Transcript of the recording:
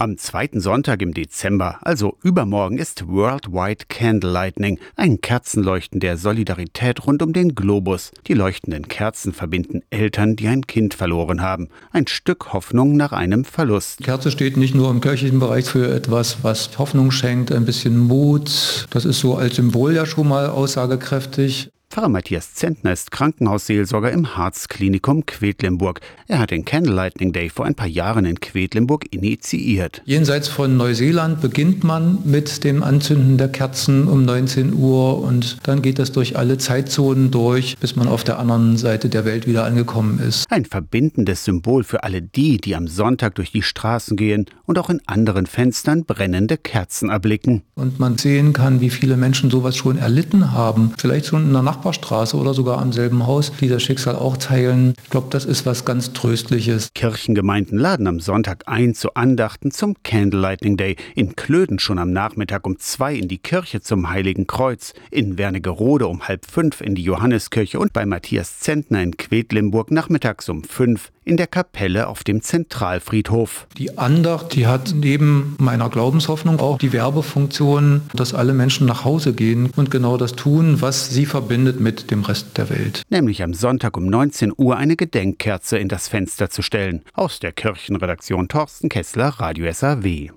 Am zweiten Sonntag im Dezember, also übermorgen, ist Worldwide Candle Lightning, ein Kerzenleuchten der Solidarität rund um den Globus. Die leuchtenden Kerzen verbinden Eltern, die ein Kind verloren haben. Ein Stück Hoffnung nach einem Verlust. Die Kerze steht nicht nur im kirchlichen Bereich für etwas, was Hoffnung schenkt, ein bisschen Mut. Das ist so als Symbol ja schon mal aussagekräftig. Pfarrer Matthias Zentner ist Krankenhausseelsorger im Harzklinikum Quedlinburg. Er hat den Candle Lightning Day vor ein paar Jahren in Quedlinburg initiiert. Jenseits von Neuseeland beginnt man mit dem Anzünden der Kerzen um 19 Uhr und dann geht das durch alle Zeitzonen durch, bis man auf der anderen Seite der Welt wieder angekommen ist. Ein verbindendes Symbol für alle die, die am Sonntag durch die Straßen gehen und auch in anderen Fenstern brennende Kerzen erblicken. Und man sehen kann, wie viele Menschen sowas schon erlitten haben. Vielleicht schon in der Nacht Nachbarstraße oder sogar am selben Haus, die das Schicksal auch teilen. Ich glaube, das ist was ganz Tröstliches. Kirchengemeinden laden am Sonntag ein zu Andachten zum Candlelighting Day. In Klöden schon am Nachmittag um zwei in die Kirche zum Heiligen Kreuz, in Wernigerode um halb fünf in die Johanneskirche und bei Matthias Zentner in Quedlinburg nachmittags um fünf in der Kapelle auf dem Zentralfriedhof. Die Andacht, die hat neben meiner Glaubenshoffnung auch die Werbefunktion, dass alle Menschen nach Hause gehen und genau das tun, was sie verbindet mit dem Rest der Welt. Nämlich am Sonntag um 19 Uhr eine Gedenkkerze in das Fenster zu stellen. Aus der Kirchenredaktion Torsten Kessler, Radio SAW.